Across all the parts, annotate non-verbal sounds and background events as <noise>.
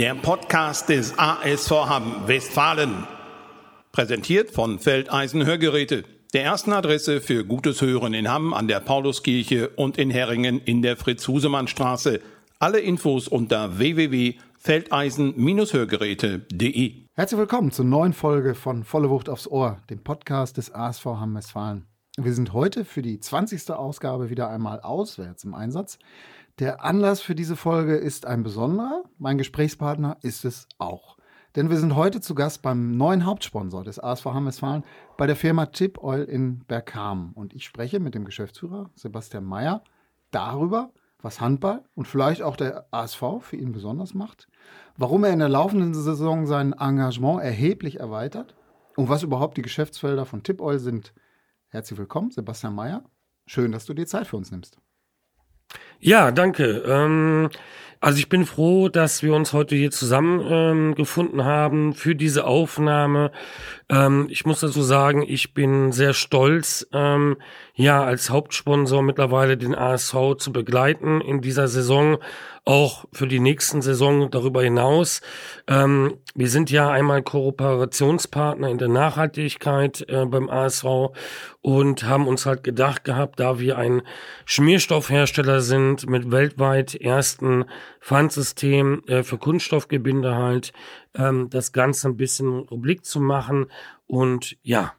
Der Podcast des ASV Hamm Westfalen. Präsentiert von Feldeisen Hörgeräte. Der ersten Adresse für gutes Hören in Hamm an der Pauluskirche und in Herringen in der Fritz-Husemann-Straße. Alle Infos unter www.feldeisen-hörgeräte.de. Herzlich willkommen zur neuen Folge von Volle Wucht aufs Ohr, dem Podcast des ASV Hamm Westfalen. Wir sind heute für die 20. Ausgabe wieder einmal auswärts im Einsatz. Der Anlass für diese Folge ist ein besonderer. Mein Gesprächspartner ist es auch. Denn wir sind heute zu Gast beim neuen Hauptsponsor des ASV Hamm-Westfalen bei der Firma Tip Oil in Bergham. Und ich spreche mit dem Geschäftsführer Sebastian Mayer darüber, was Handball und vielleicht auch der ASV für ihn besonders macht, warum er in der laufenden Saison sein Engagement erheblich erweitert und was überhaupt die Geschäftsfelder von Tip Oil sind. Herzlich willkommen, Sebastian Mayer. Schön, dass du dir Zeit für uns nimmst. Ja, danke. Ähm, also ich bin froh, dass wir uns heute hier zusammen ähm, gefunden haben für diese Aufnahme. Ähm, ich muss dazu sagen, ich bin sehr stolz, ähm, ja als Hauptsponsor mittlerweile den ASV zu begleiten in dieser Saison auch für die nächsten Saison darüber hinaus. Ähm, wir sind ja einmal Kooperationspartner in der Nachhaltigkeit äh, beim ASV und haben uns halt gedacht gehabt, da wir ein Schmierstoffhersteller sind mit weltweit ersten Pfandsystem äh, für Kunststoffgebinde halt, ähm, das Ganze ein bisschen Rubrik zu machen und ja,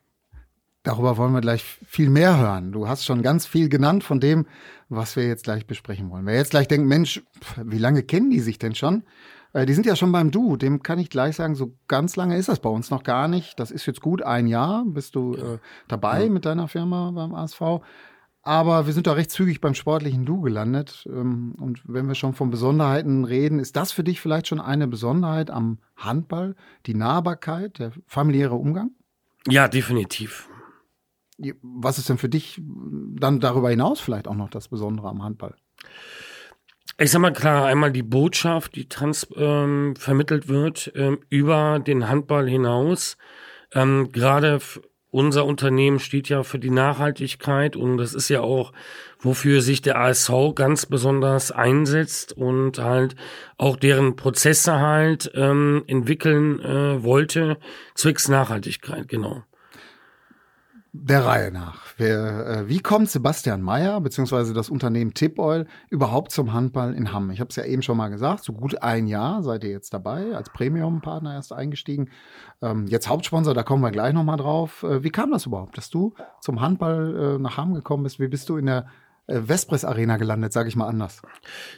Darüber wollen wir gleich viel mehr hören. Du hast schon ganz viel genannt von dem, was wir jetzt gleich besprechen wollen. Wer jetzt gleich denkt, Mensch, wie lange kennen die sich denn schon? Äh, die sind ja schon beim Du. Dem kann ich gleich sagen, so ganz lange ist das bei uns noch gar nicht. Das ist jetzt gut ein Jahr, bist du äh, dabei ja. mit deiner Firma beim ASV. Aber wir sind da recht zügig beim sportlichen Du gelandet. Ähm, und wenn wir schon von Besonderheiten reden, ist das für dich vielleicht schon eine Besonderheit am Handball? Die Nahbarkeit, der familiäre Umgang? Ja, definitiv. Was ist denn für dich dann darüber hinaus vielleicht auch noch das Besondere am Handball? Ich sag mal klar, einmal die Botschaft, die trans ähm, vermittelt wird ähm, über den Handball hinaus. Ähm, Gerade unser Unternehmen steht ja für die Nachhaltigkeit und das ist ja auch, wofür sich der ASV ganz besonders einsetzt und halt auch deren Prozesse halt ähm, entwickeln äh, wollte, zwecks Nachhaltigkeit, genau der Reihe nach. Wer, äh, wie kommt Sebastian Mayer bzw. das Unternehmen Tip Oil überhaupt zum Handball in Hamm? Ich habe es ja eben schon mal gesagt, so gut ein Jahr seid ihr jetzt dabei, als Premium-Partner erst eingestiegen. Ähm, jetzt Hauptsponsor, da kommen wir gleich nochmal drauf. Äh, wie kam das überhaupt, dass du zum Handball äh, nach Hamm gekommen bist? Wie bist du in der äh, Vespris Arena gelandet, sage ich mal anders.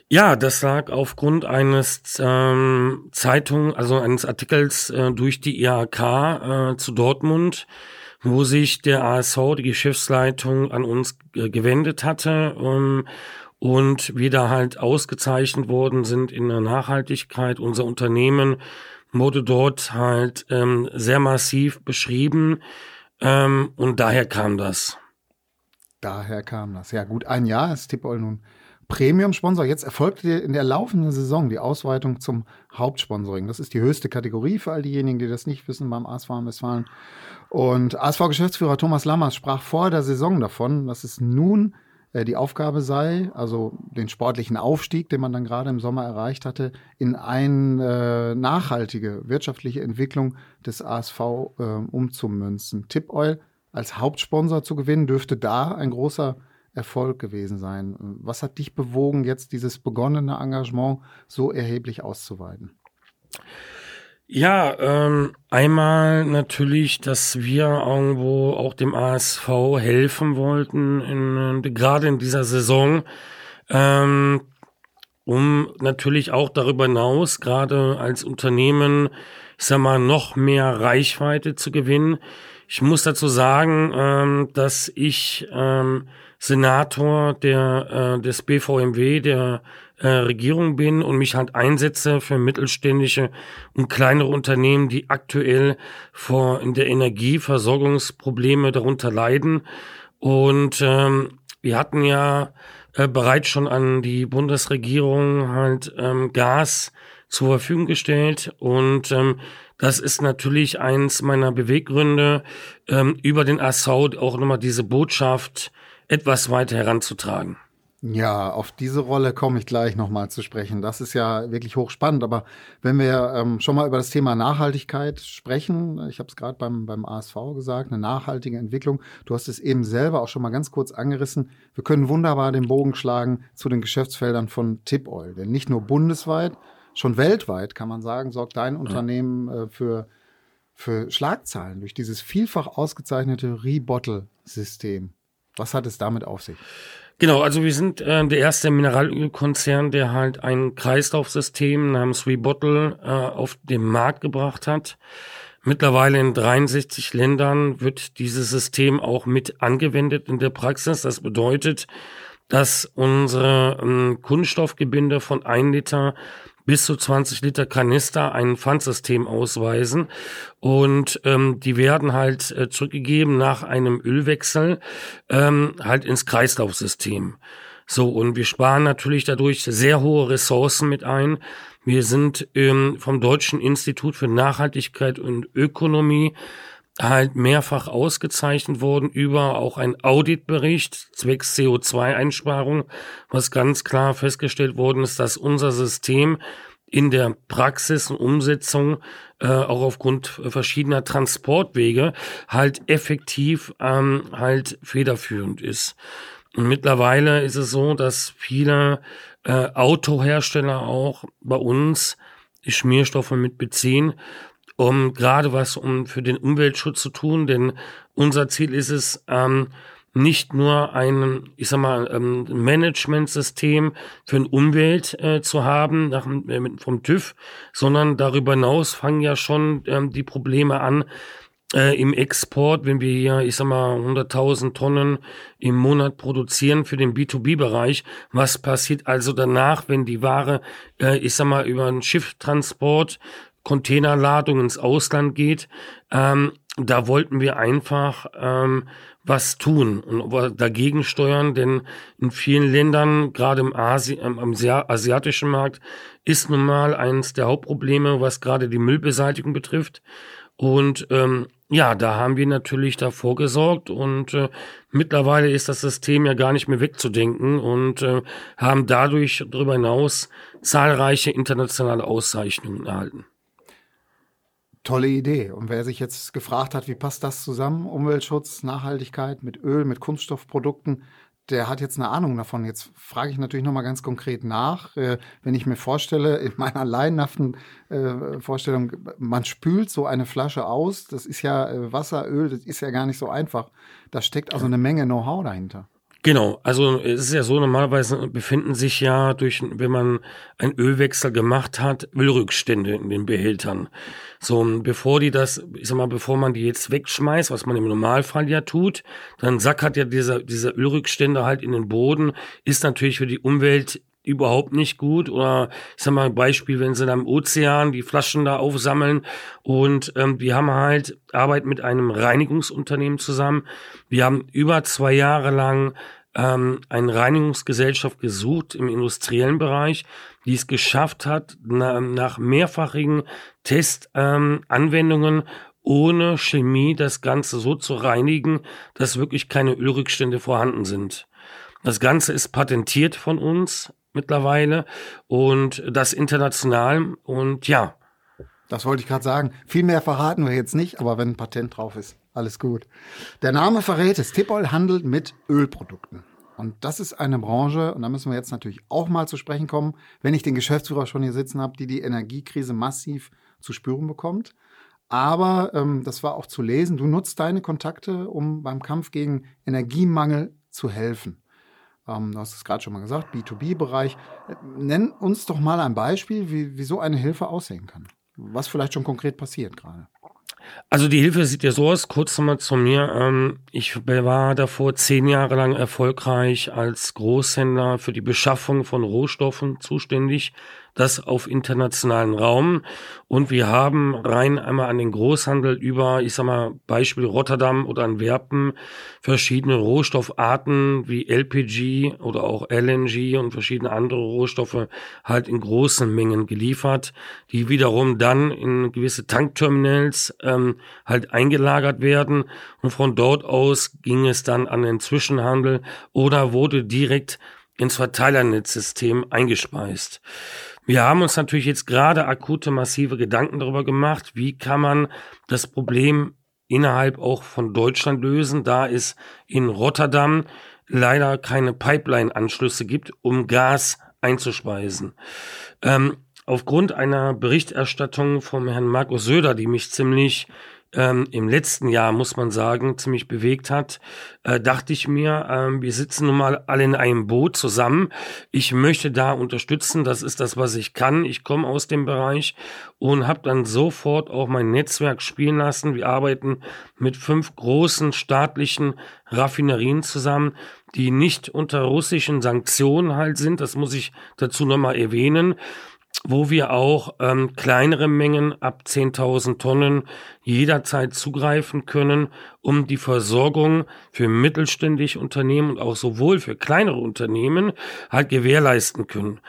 Ja, das lag aufgrund eines ähm, Zeitung, also eines Artikels äh, durch die IHK äh, zu Dortmund wo sich der ASV, die Geschäftsleitung, an uns gewendet hatte um, und wir da halt ausgezeichnet worden sind in der Nachhaltigkeit. Unser Unternehmen wurde dort halt ähm, sehr massiv beschrieben ähm, und daher kam das. Daher kam das. Ja gut, ein Jahr ist Tippol nun Premium-Sponsor. Jetzt erfolgte in der laufenden Saison die Ausweitung zum Hauptsponsoring. Das ist die höchste Kategorie für all diejenigen, die das nicht wissen beim ASV Westfalen. Und ASV-Geschäftsführer Thomas Lammers sprach vor der Saison davon, dass es nun äh, die Aufgabe sei, also den sportlichen Aufstieg, den man dann gerade im Sommer erreicht hatte, in eine äh, nachhaltige wirtschaftliche Entwicklung des ASV äh, umzumünzen. Tip Oil als Hauptsponsor zu gewinnen, dürfte da ein großer Erfolg gewesen sein. Was hat dich bewogen, jetzt dieses begonnene Engagement so erheblich auszuweiten? Ja, ähm, einmal natürlich, dass wir irgendwo auch dem ASV helfen wollten, in, gerade in dieser Saison, ähm, um natürlich auch darüber hinaus, gerade als Unternehmen, ich sag mal, noch mehr Reichweite zu gewinnen. Ich muss dazu sagen, ähm, dass ich ähm, Senator der, äh, des BVMW, der äh, Regierung bin und mich halt einsetze für mittelständische und kleinere Unternehmen, die aktuell vor in der Energieversorgungsprobleme darunter leiden. Und ähm, wir hatten ja äh, bereits schon an die Bundesregierung halt ähm, Gas zur Verfügung gestellt und ähm, das ist natürlich eins meiner Beweggründe, ähm, über den ASAU auch nochmal diese Botschaft etwas weiter heranzutragen. Ja, auf diese Rolle komme ich gleich nochmal zu sprechen. Das ist ja wirklich hochspannend. Aber wenn wir ähm, schon mal über das Thema Nachhaltigkeit sprechen, ich habe es gerade beim, beim ASV gesagt, eine nachhaltige Entwicklung. Du hast es eben selber auch schon mal ganz kurz angerissen. Wir können wunderbar den Bogen schlagen zu den Geschäftsfeldern von Tip Oil. Denn nicht nur bundesweit, schon weltweit kann man sagen, sorgt dein Unternehmen äh, für, für Schlagzeilen durch dieses vielfach ausgezeichnete Rebottle-System. Was hat es damit auf sich? Genau, also wir sind äh, der erste Mineralölkonzern, der halt ein Kreislaufsystem namens Rebottle äh, auf den Markt gebracht hat. Mittlerweile in 63 Ländern wird dieses System auch mit angewendet in der Praxis. Das bedeutet, dass unsere ähm, Kunststoffgebinde von 1 Liter bis zu 20 Liter Kanister ein Pfandsystem ausweisen und ähm, die werden halt äh, zurückgegeben nach einem Ölwechsel ähm, halt ins Kreislaufsystem. So, und wir sparen natürlich dadurch sehr hohe Ressourcen mit ein. Wir sind ähm, vom Deutschen Institut für Nachhaltigkeit und Ökonomie halt mehrfach ausgezeichnet worden über auch ein Auditbericht zwecks CO2-Einsparung, was ganz klar festgestellt worden ist, dass unser System in der Praxis und Umsetzung äh, auch aufgrund verschiedener Transportwege halt effektiv ähm, halt federführend ist. Und mittlerweile ist es so, dass viele äh, Autohersteller auch bei uns Schmierstoffe mit beziehen um gerade was um für den Umweltschutz zu tun, denn unser Ziel ist es, ähm, nicht nur ein, ich sag mal, ähm, Managementsystem für eine Umwelt äh, zu haben nach, äh, vom TÜV, sondern darüber hinaus fangen ja schon ähm, die Probleme an äh, im Export, wenn wir hier, ich sag mal, 100.000 Tonnen im Monat produzieren für den B2B-Bereich. Was passiert also danach, wenn die Ware, äh, ich sag mal, über einen Schifftransport Containerladung ins Ausland geht. Ähm, da wollten wir einfach ähm, was tun und dagegen steuern, denn in vielen Ländern, gerade im Asi am asiatischen Markt, ist nun mal eines der Hauptprobleme, was gerade die Müllbeseitigung betrifft. Und ähm, ja, da haben wir natürlich davor gesorgt und äh, mittlerweile ist das System ja gar nicht mehr wegzudenken und äh, haben dadurch darüber hinaus zahlreiche internationale Auszeichnungen erhalten. Tolle Idee. Und wer sich jetzt gefragt hat, wie passt das zusammen, Umweltschutz, Nachhaltigkeit mit Öl, mit Kunststoffprodukten, der hat jetzt eine Ahnung davon. Jetzt frage ich natürlich nochmal ganz konkret nach. Äh, wenn ich mir vorstelle, in meiner laienhaften äh, Vorstellung, man spült so eine Flasche aus, das ist ja äh, Wasser, Öl, das ist ja gar nicht so einfach. Da steckt also eine Menge Know-how dahinter. Genau, also es ist ja so, normalerweise befinden sich ja durch, wenn man einen Ölwechsel gemacht hat, Ölrückstände in den Behältern. So, bevor die das, ich sag mal, bevor man die jetzt wegschmeißt, was man im Normalfall ja tut, dann sackert ja dieser, dieser Ölrückstände halt in den Boden, ist natürlich für die Umwelt überhaupt nicht gut. Oder ich sag mal Beispiel, wenn sie dann im Ozean die Flaschen da aufsammeln und ähm, wir haben halt Arbeit mit einem Reinigungsunternehmen zusammen. Wir haben über zwei Jahre lang ähm, eine Reinigungsgesellschaft gesucht im industriellen Bereich, die es geschafft hat, na, nach mehrfachigen Testanwendungen ähm, ohne Chemie das Ganze so zu reinigen, dass wirklich keine Ölrückstände vorhanden sind. Das Ganze ist patentiert von uns mittlerweile und das international und ja. Das wollte ich gerade sagen. Viel mehr verraten wir jetzt nicht, aber wenn ein Patent drauf ist, alles gut. Der Name verrät es. Tipol handelt mit Ölprodukten. Und das ist eine Branche, und da müssen wir jetzt natürlich auch mal zu sprechen kommen, wenn ich den Geschäftsführer schon hier sitzen habe, die die Energiekrise massiv zu spüren bekommt. Aber ähm, das war auch zu lesen. Du nutzt deine Kontakte, um beim Kampf gegen Energiemangel zu helfen. Ähm, du hast es gerade schon mal gesagt, B2B-Bereich. Nenn uns doch mal ein Beispiel, wie, wie so eine Hilfe aussehen kann. Was vielleicht schon konkret passiert gerade. Also die Hilfe sieht ja so aus, kurz nochmal zu mir. Ähm, ich war davor zehn Jahre lang erfolgreich als Großhändler für die Beschaffung von Rohstoffen zuständig das auf internationalen Raum. Und wir haben rein einmal an den Großhandel über, ich sag mal, Beispiel Rotterdam oder Antwerpen, verschiedene Rohstoffarten wie LPG oder auch LNG und verschiedene andere Rohstoffe halt in großen Mengen geliefert, die wiederum dann in gewisse Tankterminals ähm, halt eingelagert werden. Und von dort aus ging es dann an den Zwischenhandel oder wurde direkt ins Verteilernetzsystem eingespeist. Wir haben uns natürlich jetzt gerade akute, massive Gedanken darüber gemacht, wie kann man das Problem innerhalb auch von Deutschland lösen, da es in Rotterdam leider keine Pipeline-Anschlüsse gibt, um Gas einzuspeisen. Ähm, aufgrund einer Berichterstattung vom Herrn Markus Söder, die mich ziemlich ähm, im letzten Jahr, muss man sagen, ziemlich bewegt hat, äh, dachte ich mir, ähm, wir sitzen nun mal alle in einem Boot zusammen. Ich möchte da unterstützen, das ist das, was ich kann. Ich komme aus dem Bereich und habe dann sofort auch mein Netzwerk spielen lassen. Wir arbeiten mit fünf großen staatlichen Raffinerien zusammen, die nicht unter russischen Sanktionen halt sind. Das muss ich dazu nochmal erwähnen wo wir auch ähm, kleinere Mengen ab 10.000 Tonnen jederzeit zugreifen können, um die Versorgung für mittelständische Unternehmen und auch sowohl für kleinere Unternehmen halt gewährleisten können.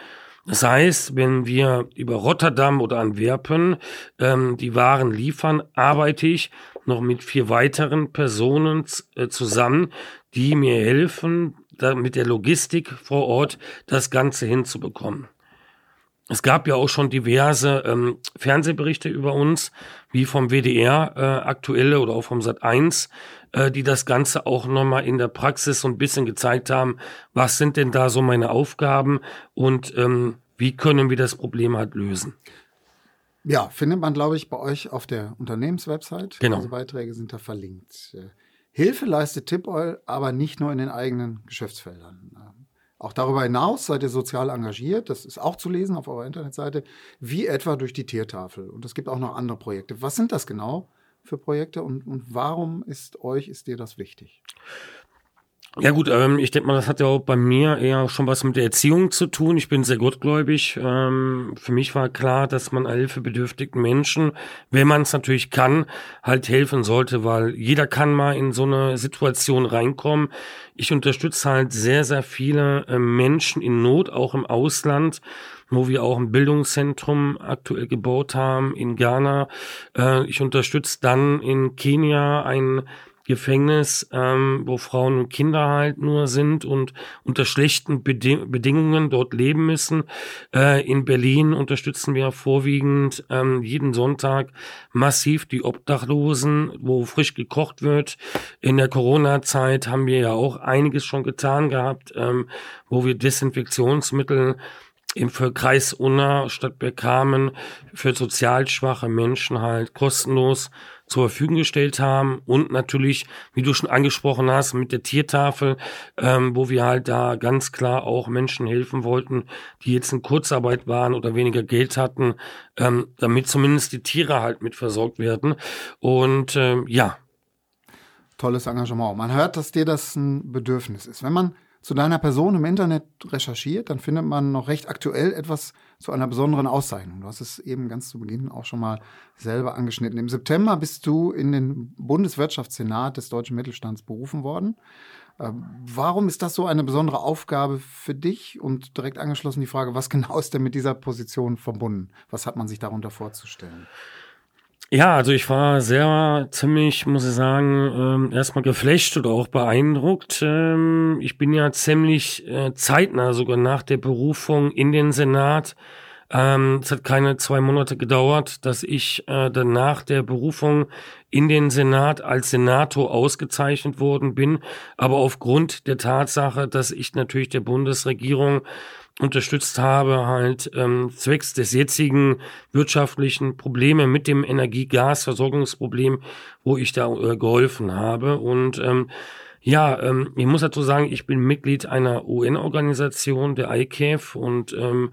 Das heißt, wenn wir über Rotterdam oder Antwerpen ähm, die Waren liefern, arbeite ich noch mit vier weiteren Personen äh, zusammen, die mir helfen, da mit der Logistik vor Ort das Ganze hinzubekommen. Es gab ja auch schon diverse ähm, Fernsehberichte über uns, wie vom WDR äh, aktuelle oder auch vom Sat 1, äh, die das Ganze auch nochmal in der Praxis so ein bisschen gezeigt haben, was sind denn da so meine Aufgaben und ähm, wie können wir das Problem halt lösen. Ja, findet man, glaube ich, bei euch auf der Unternehmenswebsite. Genau. Diese Beiträge sind da verlinkt. Äh, Hilfe leistet Tipoil, aber nicht nur in den eigenen Geschäftsfeldern. Auch darüber hinaus seid ihr sozial engagiert, das ist auch zu lesen auf eurer Internetseite, wie etwa durch die Tiertafel. Und es gibt auch noch andere Projekte. Was sind das genau für Projekte und, und warum ist euch, ist dir das wichtig? Ja gut, ähm, ich denke mal, das hat ja auch bei mir eher schon was mit der Erziehung zu tun. Ich bin sehr gottgläubig. Ähm, für mich war klar, dass man hilfebedürftigen Menschen, wenn man es natürlich kann, halt helfen sollte, weil jeder kann mal in so eine Situation reinkommen. Ich unterstütze halt sehr, sehr viele äh, Menschen in Not, auch im Ausland wo wir auch ein Bildungszentrum aktuell gebaut haben in Ghana. Äh, ich unterstütze dann in Kenia ein Gefängnis, ähm, wo Frauen und Kinder halt nur sind und unter schlechten Beding Bedingungen dort leben müssen. Äh, in Berlin unterstützen wir vorwiegend ähm, jeden Sonntag massiv die Obdachlosen, wo frisch gekocht wird. In der Corona-Zeit haben wir ja auch einiges schon getan gehabt, ähm, wo wir Desinfektionsmittel im für Kreis Unna statt bekamen für sozial schwache Menschen halt kostenlos zur Verfügung gestellt haben und natürlich, wie du schon angesprochen hast, mit der Tiertafel, ähm, wo wir halt da ganz klar auch Menschen helfen wollten, die jetzt in Kurzarbeit waren oder weniger Geld hatten, ähm, damit zumindest die Tiere halt mit versorgt werden. Und ähm, ja. Tolles Engagement. Man hört, dass dir das ein Bedürfnis ist. Wenn man zu deiner Person im Internet recherchiert, dann findet man noch recht aktuell etwas zu einer besonderen Auszeichnung. Du hast es eben ganz zu Beginn auch schon mal selber angeschnitten. Im September bist du in den Bundeswirtschaftssenat des deutschen Mittelstands berufen worden. Ähm, warum ist das so eine besondere Aufgabe für dich? Und direkt angeschlossen die Frage, was genau ist denn mit dieser Position verbunden? Was hat man sich darunter vorzustellen? Ja, also ich war sehr ziemlich, muss ich sagen, ähm, erstmal geflasht oder auch beeindruckt. Ähm, ich bin ja ziemlich äh, zeitnah sogar nach der Berufung in den Senat. Ähm, es hat keine zwei Monate gedauert, dass ich äh, dann nach der Berufung in den Senat als Senator ausgezeichnet worden bin. Aber aufgrund der Tatsache, dass ich natürlich der Bundesregierung unterstützt habe, halt ähm, zwecks des jetzigen wirtschaftlichen Probleme mit dem Energie-Gas-Versorgungsproblem, wo ich da äh, geholfen habe. Und ähm, ja, ähm, ich muss dazu sagen, ich bin Mitglied einer UN-Organisation, der ICAF, und ähm,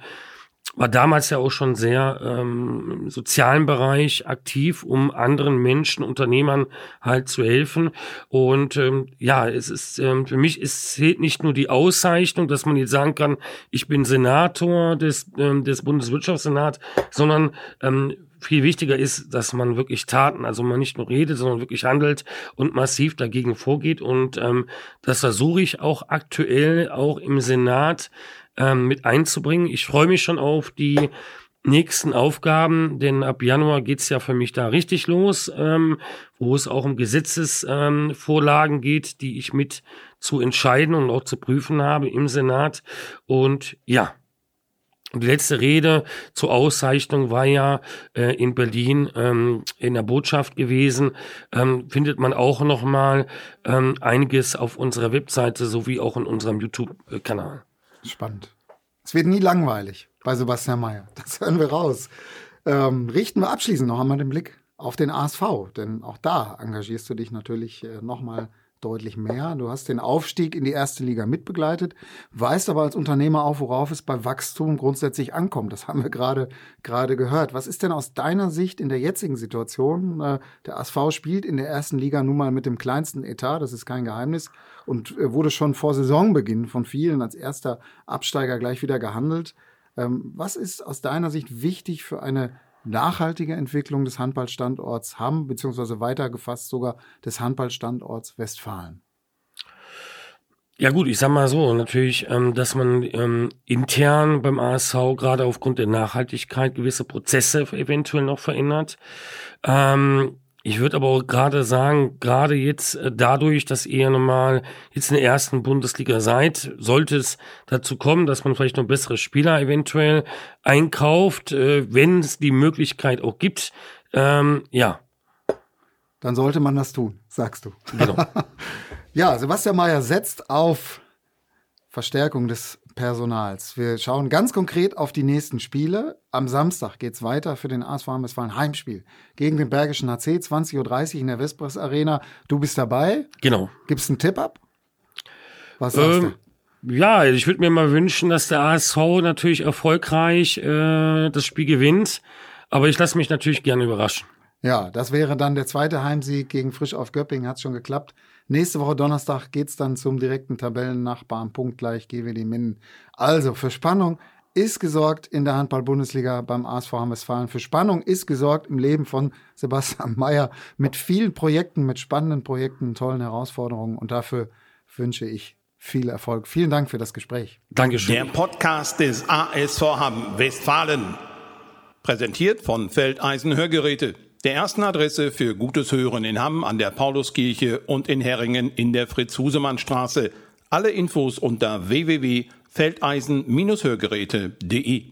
war damals ja auch schon sehr ähm, im sozialen Bereich aktiv, um anderen Menschen, Unternehmern halt zu helfen. Und ähm, ja, es ist ähm, für mich ist zählt nicht nur die Auszeichnung, dass man jetzt sagen kann, ich bin Senator des ähm, des Bundeswirtschaftssenats, sondern ähm, viel wichtiger ist, dass man wirklich Taten, also man nicht nur redet, sondern wirklich handelt und massiv dagegen vorgeht. Und ähm, das versuche ich auch aktuell auch im Senat ähm, mit einzubringen. Ich freue mich schon auf die nächsten Aufgaben, denn ab Januar geht's ja für mich da richtig los, ähm, wo es auch um Gesetzesvorlagen ähm, geht, die ich mit zu entscheiden und auch zu prüfen habe im Senat. Und ja, die letzte Rede zur Auszeichnung war ja äh, in Berlin ähm, in der Botschaft gewesen. Ähm, findet man auch noch mal ähm, einiges auf unserer Webseite sowie auch in unserem YouTube-Kanal. Spannend. Es wird nie langweilig bei Sebastian Mayer. <laughs> Das hören wir raus. Ähm, richten wir abschließend noch einmal den Blick auf den ASV, denn auch da engagierst du dich natürlich äh, noch mal deutlich mehr. Du hast den Aufstieg in die erste Liga mitbegleitet, weißt aber als Unternehmer auch, worauf es bei Wachstum grundsätzlich ankommt. Das haben wir gerade gerade gehört. Was ist denn aus deiner Sicht in der jetzigen Situation? Äh, der ASV spielt in der ersten Liga nun mal mit dem kleinsten Etat, das ist kein Geheimnis, und äh, wurde schon vor Saisonbeginn von vielen als erster Absteiger gleich wieder gehandelt. Ähm, was ist aus deiner Sicht wichtig für eine nachhaltige Entwicklung des Handballstandorts Hamm, beziehungsweise weitergefasst sogar des Handballstandorts Westfalen? Ja gut, ich sag mal so, natürlich, ähm, dass man ähm, intern beim ASV gerade aufgrund der Nachhaltigkeit gewisse Prozesse eventuell noch verändert. Ähm, ich würde aber auch gerade sagen, gerade jetzt äh, dadurch, dass ihr nochmal jetzt in der ersten Bundesliga seid, sollte es dazu kommen, dass man vielleicht noch bessere Spieler eventuell einkauft, äh, wenn es die Möglichkeit auch gibt. Ähm, ja. Dann sollte man das tun, sagst du. Genau. <laughs> ja, Sebastian Mayer setzt auf Verstärkung des Personals. Wir schauen ganz konkret auf die nächsten Spiele. Am Samstag geht es weiter für den ASV Westfalen Heimspiel gegen den Bergischen HC, 20.30 Uhr in der Vespres Arena. Du bist dabei. Genau. Gibst einen Tipp ab? Was sagst ähm, du? Ja, ich würde mir mal wünschen, dass der ASV natürlich erfolgreich äh, das Spiel gewinnt. Aber ich lasse mich natürlich gerne überraschen. Ja, das wäre dann der zweite Heimsieg gegen Frisch auf Göppingen. Hat schon geklappt. Nächste Woche Donnerstag geht es dann zum direkten Tabellennachbarn, punktgleich GWD Minden. Also für Spannung ist gesorgt in der Handball-Bundesliga beim ASV Westfalen. Für Spannung ist gesorgt im Leben von <laughs> Sebastian Mayer mit vielen Projekten, mit spannenden Projekten, tollen Herausforderungen. Und dafür wünsche ich viel Erfolg. Vielen Dank für das Gespräch. Dankeschön. Der Podcast des ASV Westfalen. Präsentiert von Feldeisen Hörgeräte der ersten Adresse für gutes Hören in Hamm an der Pauluskirche und in Herringen in der Fritz-Husemann-Straße. Alle Infos unter www.feldeisen-hörgeräte.de.